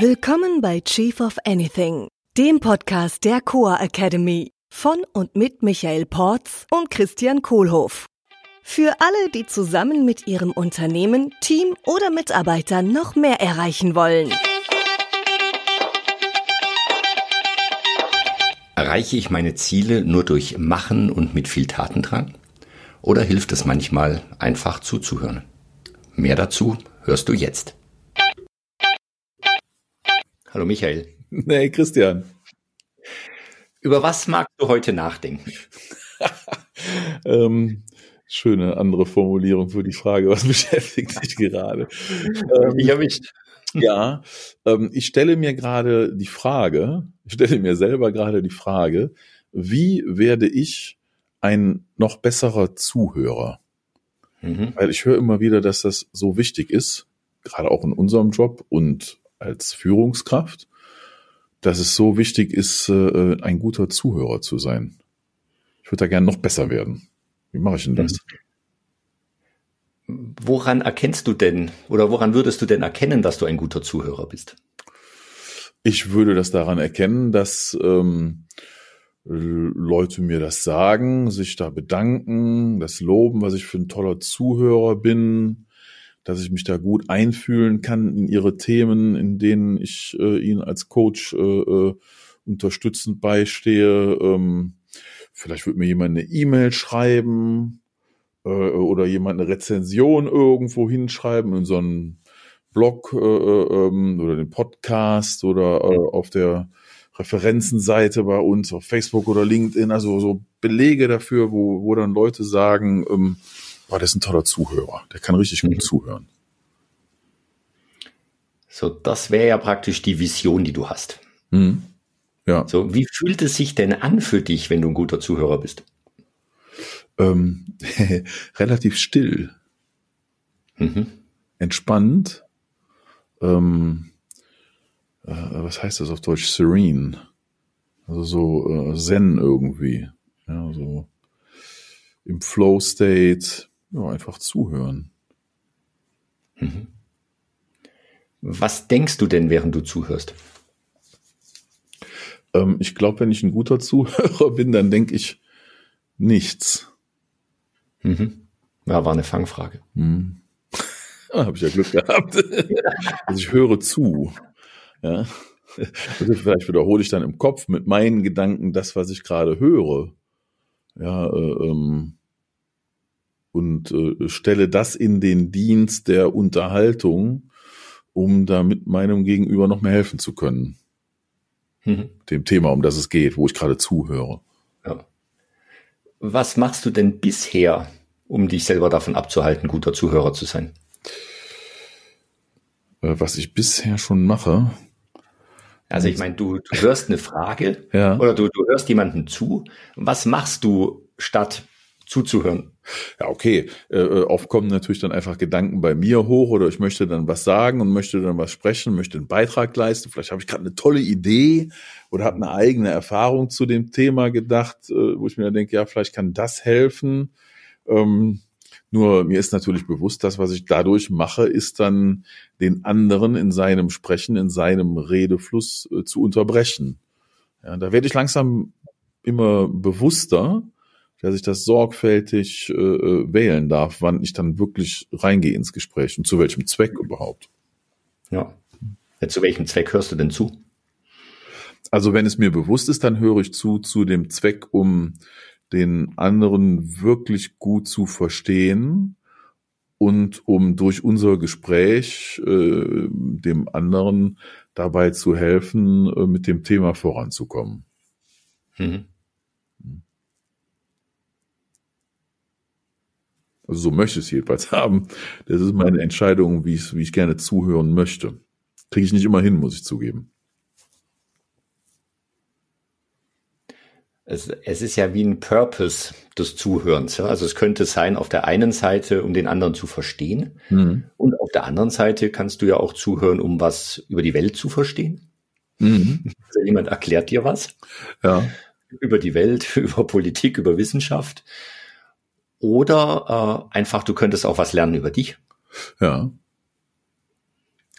Willkommen bei Chief of Anything, dem Podcast der Coa Academy von und mit Michael Porz und Christian Kohlhoff. Für alle, die zusammen mit ihrem Unternehmen, Team oder Mitarbeitern noch mehr erreichen wollen. Erreiche ich meine Ziele nur durch Machen und mit viel Tatendrang? Oder hilft es manchmal, einfach zuzuhören? Mehr dazu hörst du jetzt. Hallo Michael. Nee, Christian. Über was magst du heute nachdenken? ähm, schöne andere Formulierung für die Frage, was beschäftigt dich gerade? Ähm, ich erwischt. Ja, ähm, ich stelle mir gerade die Frage, ich stelle mir selber gerade die Frage, wie werde ich ein noch besserer Zuhörer? Mhm. Weil ich höre immer wieder, dass das so wichtig ist, gerade auch in unserem Job und als Führungskraft, dass es so wichtig ist, äh, ein guter Zuhörer zu sein. Ich würde da gerne noch besser werden. Wie mache ich denn das? Woran erkennst du denn oder woran würdest du denn erkennen, dass du ein guter Zuhörer bist? Ich würde das daran erkennen, dass ähm, Leute mir das sagen, sich da bedanken, das loben, was ich für ein toller Zuhörer bin, dass ich mich da gut einfühlen kann in ihre Themen, in denen ich äh, ihnen als Coach äh, äh, unterstützend beistehe. Ähm, vielleicht wird mir jemand eine E-Mail schreiben äh, oder jemand eine Rezension irgendwo hinschreiben in so einen Blog äh, äh, ähm, oder den Podcast oder äh, auf der Referenzenseite bei uns auf Facebook oder LinkedIn, also so Belege dafür, wo, wo dann Leute sagen, ähm, boah, der ist ein toller Zuhörer. Der kann richtig gut mhm. zuhören. So, das wäre ja praktisch die Vision, die du hast. Mhm. Ja. So, wie fühlt es sich denn an für dich, wenn du ein guter Zuhörer bist? Ähm, relativ still. Mhm. Entspannt. Ähm, äh, was heißt das auf Deutsch? Serene. Also so äh, Zen irgendwie. Ja, so im Flow State, ja, einfach zuhören. Mhm. Was denkst du denn, während du zuhörst? Ähm, ich glaube, wenn ich ein guter Zuhörer bin, dann denke ich nichts. Mhm. Ja, war eine Fangfrage. Mhm. Habe ich ja Glück gehabt. also ich höre zu. Ja. Also vielleicht wiederhole ich dann im Kopf mit meinen Gedanken das, was ich gerade höre. Ja, äh, ähm, und äh, stelle das in den Dienst der Unterhaltung, um damit meinem Gegenüber noch mehr helfen zu können. Mhm. Dem Thema, um das es geht, wo ich gerade zuhöre. Ja. Was machst du denn bisher, um dich selber davon abzuhalten, guter Zuhörer zu sein? Äh, was ich bisher schon mache. Also ich meine, du, du hörst eine Frage ja. oder du, du hörst jemanden zu. Was machst du statt zuzuhören. Ja, okay. Äh, äh, oft kommen natürlich dann einfach Gedanken bei mir hoch oder ich möchte dann was sagen und möchte dann was sprechen, möchte einen Beitrag leisten. Vielleicht habe ich gerade eine tolle Idee oder habe eine eigene Erfahrung zu dem Thema gedacht, äh, wo ich mir dann denke, ja, vielleicht kann das helfen. Ähm, nur mir ist natürlich bewusst, dass was ich dadurch mache, ist dann den anderen in seinem Sprechen, in seinem Redefluss äh, zu unterbrechen. Ja, da werde ich langsam immer bewusster dass ich das sorgfältig äh, äh, wählen darf, wann ich dann wirklich reingehe ins Gespräch und zu welchem Zweck überhaupt. Ja. ja. Zu welchem Zweck hörst du denn zu? Also wenn es mir bewusst ist, dann höre ich zu zu dem Zweck, um den anderen wirklich gut zu verstehen und um durch unser Gespräch äh, dem anderen dabei zu helfen, äh, mit dem Thema voranzukommen. Mhm. Also so möchte ich es jedenfalls haben. Das ist meine Entscheidung, wie ich, wie ich gerne zuhören möchte. Kriege ich nicht immer hin, muss ich zugeben. Es, es ist ja wie ein Purpose des Zuhörens. Ja? Also es könnte sein, auf der einen Seite, um den anderen zu verstehen. Mhm. Und auf der anderen Seite kannst du ja auch zuhören, um was über die Welt zu verstehen. Mhm. Also jemand erklärt dir was. Ja. Über die Welt, über Politik, über Wissenschaft. Oder äh, einfach, du könntest auch was lernen über dich. Ja.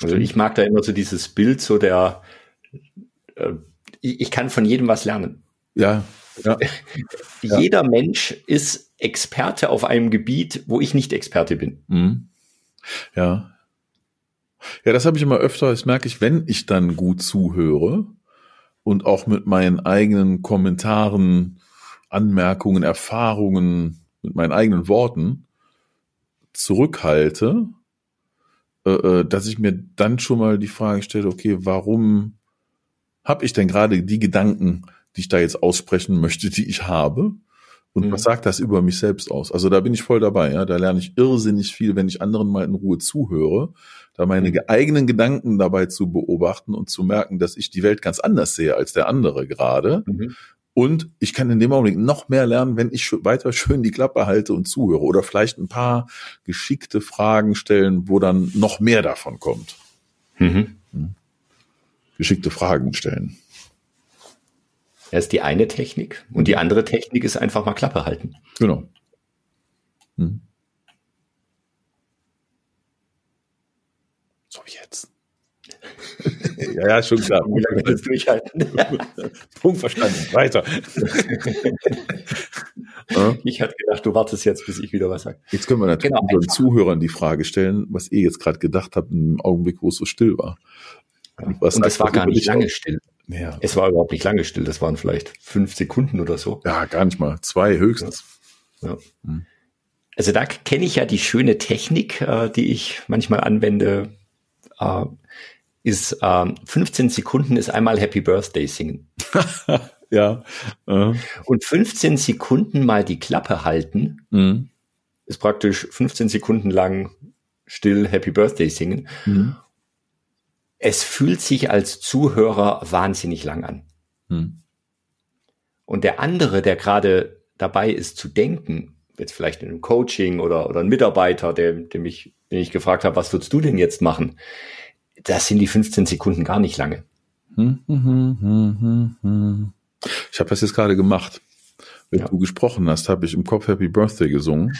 Also ich mag da immer so dieses Bild, so der, äh, ich, ich kann von jedem was lernen. Ja. ja. Jeder ja. Mensch ist Experte auf einem Gebiet, wo ich nicht Experte bin. Mhm. Ja. Ja, das habe ich immer öfter, das merke ich, wenn ich dann gut zuhöre und auch mit meinen eigenen Kommentaren, Anmerkungen, Erfahrungen, mit meinen eigenen Worten zurückhalte, äh, äh dass ich mir dann schon mal die Frage stelle, okay, warum habe ich denn gerade die Gedanken, die ich da jetzt aussprechen möchte, die ich habe? Und mhm. was sagt das über mich selbst aus? Also da bin ich voll dabei. Ja? Da lerne ich irrsinnig viel, wenn ich anderen mal in Ruhe zuhöre, da meine mhm. eigenen Gedanken dabei zu beobachten und zu merken, dass ich die Welt ganz anders sehe als der andere gerade. Mhm. Und ich kann in dem Augenblick noch mehr lernen, wenn ich weiter schön die Klappe halte und zuhöre oder vielleicht ein paar geschickte Fragen stellen, wo dann noch mehr davon kommt. Mhm. Hm? Geschickte Fragen stellen. Das ist die eine Technik. Und die andere Technik ist einfach mal Klappe halten. Genau. Hm. So jetzt. ja, ja, schon klar. Wie lange du durchhalten? Punkt verstanden. Weiter. ich hatte gedacht, du wartest jetzt, bis ich wieder was sage. Jetzt können wir natürlich genau, unseren Zuhörern die Frage stellen, was ihr jetzt gerade gedacht habt im Augenblick, wo es so still war. Und, was Und das war gar nicht lange still. Ja. Es war überhaupt nicht lange still, das waren vielleicht fünf Sekunden oder so. Ja, gar nicht mal. Zwei höchstens. Ja. Hm. Also da kenne ich ja die schöne Technik, äh, die ich manchmal anwende, äh, ist äh, 15 Sekunden ist einmal Happy Birthday singen. ja. Uh. Und 15 Sekunden mal die Klappe halten, mhm. ist praktisch 15 Sekunden lang still Happy Birthday singen. Mhm es fühlt sich als Zuhörer wahnsinnig lang an. Hm. Und der andere, der gerade dabei ist zu denken, jetzt vielleicht in einem Coaching oder, oder ein Mitarbeiter, der, der mich, den ich gefragt habe, was würdest du denn jetzt machen? Das sind die 15 Sekunden gar nicht lange. Hm, hm, ich habe das jetzt gerade gemacht. Wenn ja. du gesprochen hast, habe ich im Kopf Happy Birthday gesungen.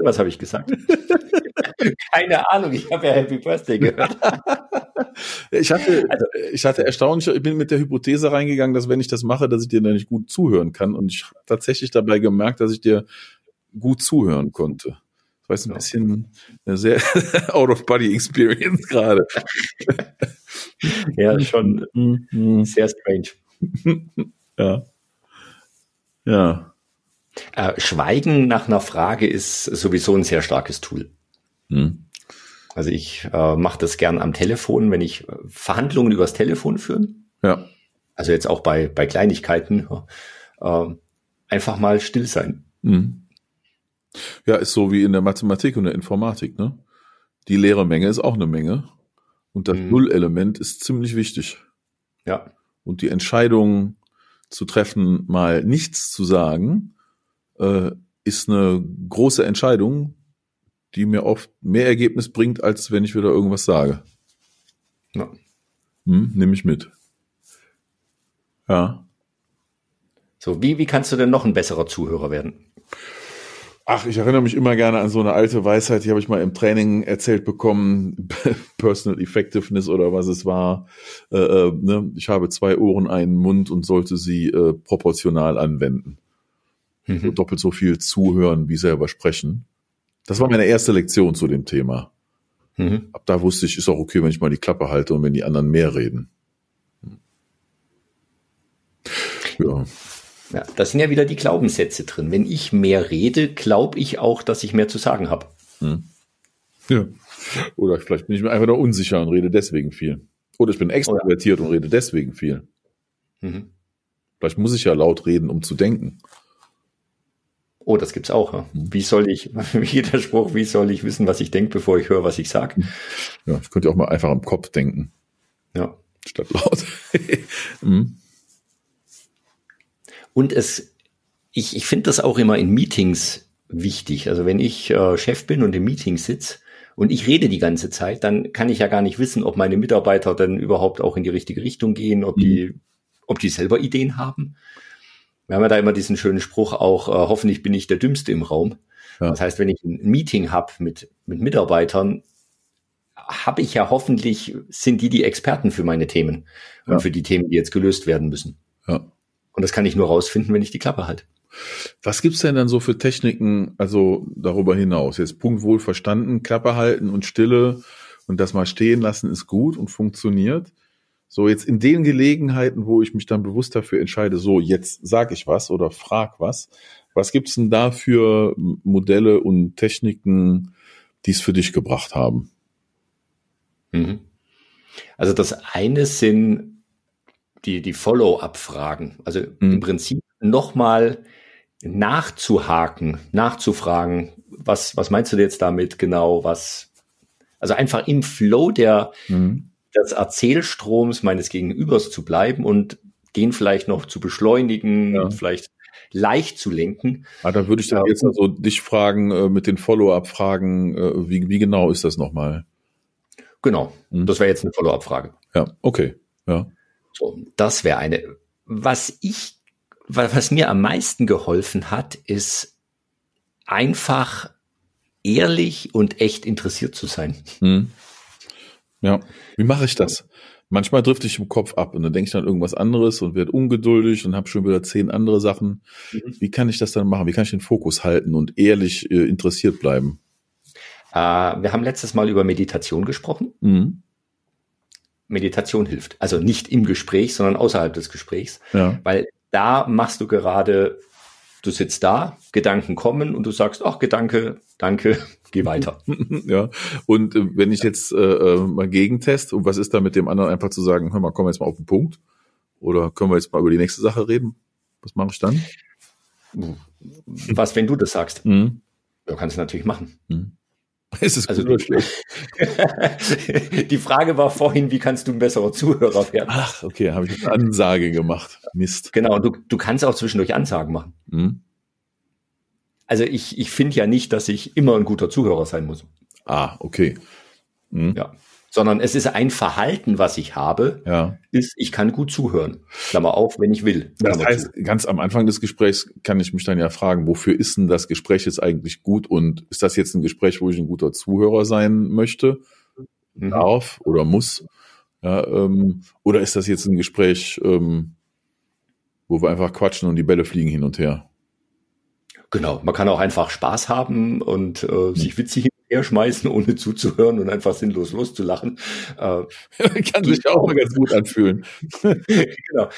Was habe ich gesagt? Keine Ahnung, ich habe ja Happy Birthday gehört. ich hatte, also, ich hatte erstaunlich, ich bin mit der Hypothese reingegangen, dass wenn ich das mache, dass ich dir dann nicht gut zuhören kann. Und ich habe tatsächlich dabei gemerkt, dass ich dir gut zuhören konnte. Das war ein bisschen eine sehr out-of-body-Experience gerade. ja, schon mhm. sehr strange. ja. Ja. Äh, Schweigen nach einer Frage ist sowieso ein sehr starkes Tool. Hm. Also ich äh, mache das gern am Telefon, wenn ich äh, Verhandlungen übers Telefon führen. Ja. Also jetzt auch bei, bei Kleinigkeiten. Äh, einfach mal still sein. Hm. Ja, ist so wie in der Mathematik und der Informatik, ne? Die leere Menge ist auch eine Menge. Und das hm. Nullelement ist ziemlich wichtig. Ja. Und die Entscheidung zu treffen, mal nichts zu sagen, äh, ist eine große Entscheidung, die mir oft mehr Ergebnis bringt, als wenn ich wieder irgendwas sage. Ja. Hm, nehme ich mit. Ja. So, wie, wie kannst du denn noch ein besserer Zuhörer werden? Ach, ich erinnere mich immer gerne an so eine alte Weisheit, die habe ich mal im Training erzählt bekommen, Personal Effectiveness oder was es war. Äh, äh, ne? Ich habe zwei Ohren, einen Mund und sollte sie äh, proportional anwenden. Mhm. So doppelt so viel zuhören wie selber sprechen. Das war meine erste Lektion zu dem Thema. Mhm. Ab da wusste ich, ist auch okay, wenn ich mal die Klappe halte und wenn die anderen mehr reden. Ja. Ja, da sind ja wieder die Glaubenssätze drin. Wenn ich mehr rede, glaube ich auch, dass ich mehr zu sagen habe. Hm. Ja. Oder vielleicht bin ich mir einfach nur unsicher und rede deswegen viel. Oder ich bin extrovertiert und rede deswegen viel. Mhm. Vielleicht muss ich ja laut reden, um zu denken. Oh, das gibt's auch. Ja. Wie soll ich, wie der Spruch, wie soll ich wissen, was ich denke, bevor ich höre, was ich sage? Ja, ich könnte auch mal einfach am Kopf denken. Ja. Statt laut. mhm. Und es, ich, ich finde das auch immer in Meetings wichtig. Also wenn ich äh, Chef bin und im Meeting sitze und ich rede die ganze Zeit, dann kann ich ja gar nicht wissen, ob meine Mitarbeiter dann überhaupt auch in die richtige Richtung gehen, ob mhm. die, ob die selber Ideen haben. Wir haben ja da immer diesen schönen Spruch auch, äh, hoffentlich bin ich der Dümmste im Raum. Ja. Das heißt, wenn ich ein Meeting habe mit, mit Mitarbeitern, habe ich ja hoffentlich, sind die die Experten für meine Themen und ja. für die Themen, die jetzt gelöst werden müssen. Ja. Und das kann ich nur rausfinden, wenn ich die Klappe halte. Was gibt's denn dann so für Techniken, also darüber hinaus? Jetzt Punkt wohl verstanden, Klappe halten und Stille und das mal stehen lassen ist gut und funktioniert. So, jetzt in den Gelegenheiten, wo ich mich dann bewusst dafür entscheide, so, jetzt sag ich was oder frag was, was gibt's denn da für Modelle und Techniken, die es für dich gebracht haben? Mhm. Also das eine sind die, die Follow-up-Fragen. Also mhm. im Prinzip nochmal nachzuhaken, nachzufragen, was, was meinst du jetzt damit genau, was, also einfach im Flow der, mhm. des Erzählstroms meines Gegenübers zu bleiben und den vielleicht noch zu beschleunigen, ja. vielleicht leicht zu lenken. Ah, da würde ich dann jetzt also dich fragen, äh, mit den Follow-up-Fragen, äh, wie, wie genau ist das nochmal? Genau, mhm. das wäre jetzt eine Follow-up-Frage. Ja, okay, ja. So, das wäre eine. Was ich, was mir am meisten geholfen hat, ist einfach ehrlich und echt interessiert zu sein. Mhm. Ja, wie mache ich das? Manchmal drifte ich im Kopf ab und dann denke ich an irgendwas anderes und werde ungeduldig und habe schon wieder zehn andere Sachen. Mhm. Wie kann ich das dann machen? Wie kann ich den Fokus halten und ehrlich äh, interessiert bleiben? Äh, wir haben letztes Mal über Meditation gesprochen. Mhm. Meditation hilft. Also nicht im Gespräch, sondern außerhalb des Gesprächs. Ja. Weil da machst du gerade du sitzt da, Gedanken kommen und du sagst, ach, Gedanke, danke, geh weiter. ja, und äh, wenn ich jetzt äh, äh, mal gegentest, und was ist da mit dem anderen einfach zu sagen, hör mal, kommen wir jetzt mal auf den Punkt? Oder können wir jetzt mal über die nächste Sache reden? Was mache ich dann? Was, wenn du das sagst? Mhm. Ja, kannst du natürlich machen. Mhm. Ist es also gut oder schlecht? die Frage war vorhin, wie kannst du ein besserer Zuhörer werden? Ach, okay, habe ich eine Ansage gemacht. Mist. Genau, du, du kannst auch zwischendurch Ansagen machen. Mhm. Also ich, ich finde ja nicht, dass ich immer ein guter Zuhörer sein muss. Ah, okay. Mhm. Ja sondern es ist ein Verhalten, was ich habe, ja. ist, ich kann gut zuhören. Klammer auf, wenn ich will. Klammer das heißt, zu. ganz am Anfang des Gesprächs kann ich mich dann ja fragen, wofür ist denn das Gespräch jetzt eigentlich gut und ist das jetzt ein Gespräch, wo ich ein guter Zuhörer sein möchte, mhm. darf oder muss? Ja, ähm, oder ist das jetzt ein Gespräch, ähm, wo wir einfach quatschen und die Bälle fliegen hin und her? Genau, man kann auch einfach Spaß haben und äh, mhm. sich witzig herschmeißen, ohne zuzuhören und einfach sinnlos loszulachen. Äh, Kann sich auch mal ganz gut anfühlen. genau.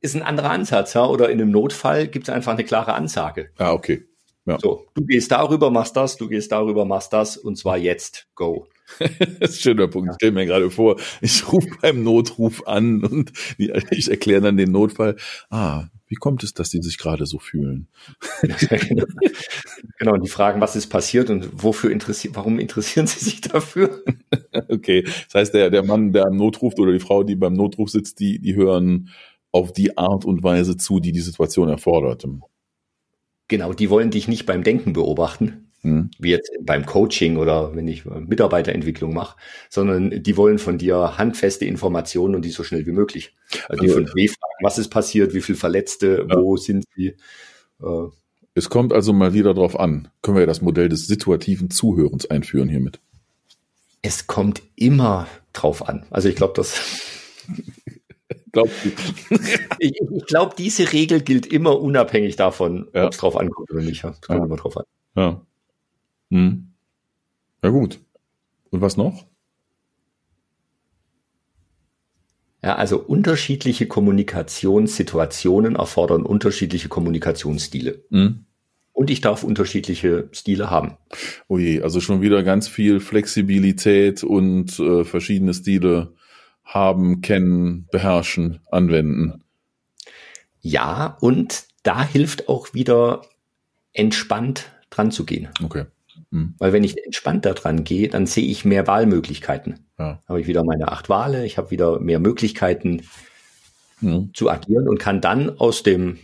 Ist ein anderer Ansatz, ja. Oder in einem Notfall gibt es einfach eine klare Ansage. Ah, okay. Ja. So, du gehst darüber, machst das, du gehst darüber, machst das und zwar jetzt. Go. das ist ein schöner Punkt. Ich stelle mir gerade vor, ich rufe beim Notruf an und ich erkläre dann den Notfall. Ah, wie kommt es, dass die sich gerade so fühlen? genau, und die fragen, was ist passiert und wofür interessiert, warum interessieren sie sich dafür? okay, das heißt, der, der Mann, der am Notruf oder die Frau, die beim Notruf sitzt, die, die hören auf die Art und Weise zu, die die Situation erfordert. Genau, die wollen dich nicht beim Denken beobachten, hm. wie jetzt beim Coaching oder wenn ich Mitarbeiterentwicklung mache, sondern die wollen von dir handfeste Informationen und die so schnell wie möglich. Also, die also, von W fragen, was ist passiert, wie viele Verletzte, ja. wo sind sie? Äh, es kommt also mal wieder drauf an. Können wir ja das Modell des situativen Zuhörens einführen hiermit? Es kommt immer drauf an. Also ich glaube, das Glaub, ich, ich glaube, diese Regel gilt immer unabhängig davon, ja. ob es drauf ankommt oder nicht. Es kommt ja. immer drauf an. Ja. Hm. Ja gut. Und was noch? Ja, also unterschiedliche Kommunikationssituationen erfordern unterschiedliche Kommunikationsstile. Mhm. Und ich darf unterschiedliche Stile haben. Oh je, also schon wieder ganz viel Flexibilität und äh, verschiedene Stile haben, kennen, beherrschen, anwenden. Ja, und da hilft auch wieder entspannt dran zu gehen. Okay. Mhm. Weil wenn ich entspannt da dran gehe, dann sehe ich mehr Wahlmöglichkeiten. Ja. Habe ich wieder meine acht Wale, ich habe wieder mehr Möglichkeiten mhm. zu agieren und kann dann aus dem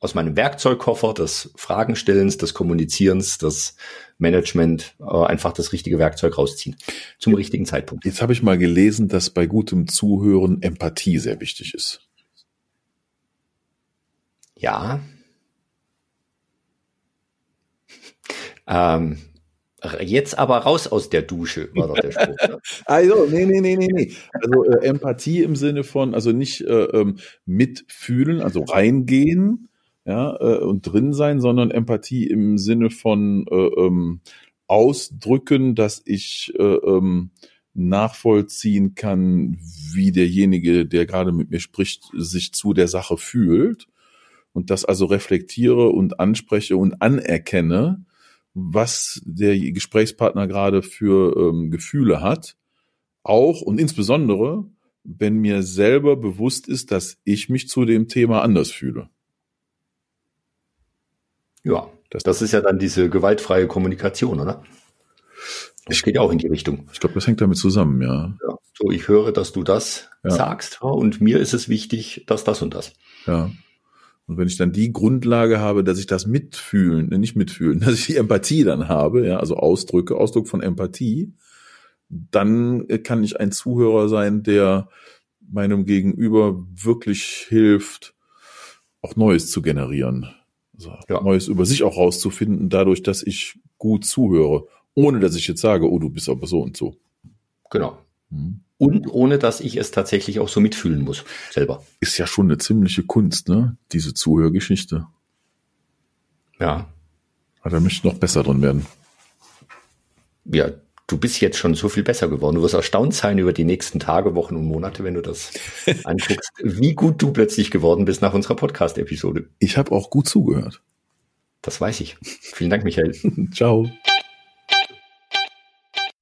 aus meinem Werkzeugkoffer des Fragenstellens, des Kommunizierens, des Management äh, einfach das richtige Werkzeug rausziehen zum richtigen Zeitpunkt. Jetzt habe ich mal gelesen, dass bei gutem Zuhören Empathie sehr wichtig ist. Ja. Ähm, Jetzt aber raus aus der Dusche, war doch der Spruch. Ne? also, nee, nee, nee, nee, nee. Also äh, Empathie im Sinne von, also nicht äh, ähm, mitfühlen, also reingehen, ja, äh, und drin sein, sondern Empathie im Sinne von äh, ähm, ausdrücken, dass ich äh, ähm, nachvollziehen kann, wie derjenige, der gerade mit mir spricht, sich zu der Sache fühlt und das also reflektiere und anspreche und anerkenne, was der Gesprächspartner gerade für ähm, Gefühle hat, auch und insbesondere, wenn mir selber bewusst ist, dass ich mich zu dem Thema anders fühle. Ja, das, das ist ja dann diese gewaltfreie Kommunikation, oder? Das geht ja auch in die Richtung. Ich glaube, das hängt damit zusammen, ja. ja. So, ich höre, dass du das ja. sagst und mir ist es wichtig, dass das und das. Ja. Und wenn ich dann die Grundlage habe, dass ich das mitfühlen, nicht mitfühlen, dass ich die Empathie dann habe, ja, also Ausdrücke, Ausdruck von Empathie, dann kann ich ein Zuhörer sein, der meinem Gegenüber wirklich hilft, auch Neues zu generieren. Also ja. Neues über sich auch rauszufinden, dadurch, dass ich gut zuhöre, ohne dass ich jetzt sage, oh, du bist aber so und so. Genau. Hm. Und ohne dass ich es tatsächlich auch so mitfühlen muss, selber. Ist ja schon eine ziemliche Kunst, ne? Diese Zuhörgeschichte. Ja. Aber da möchte ich noch besser drin werden. Ja, du bist jetzt schon so viel besser geworden. Du wirst erstaunt sein über die nächsten Tage, Wochen und Monate, wenn du das anguckst, wie gut du plötzlich geworden bist nach unserer Podcast-Episode. Ich habe auch gut zugehört. Das weiß ich. Vielen Dank, Michael. Ciao.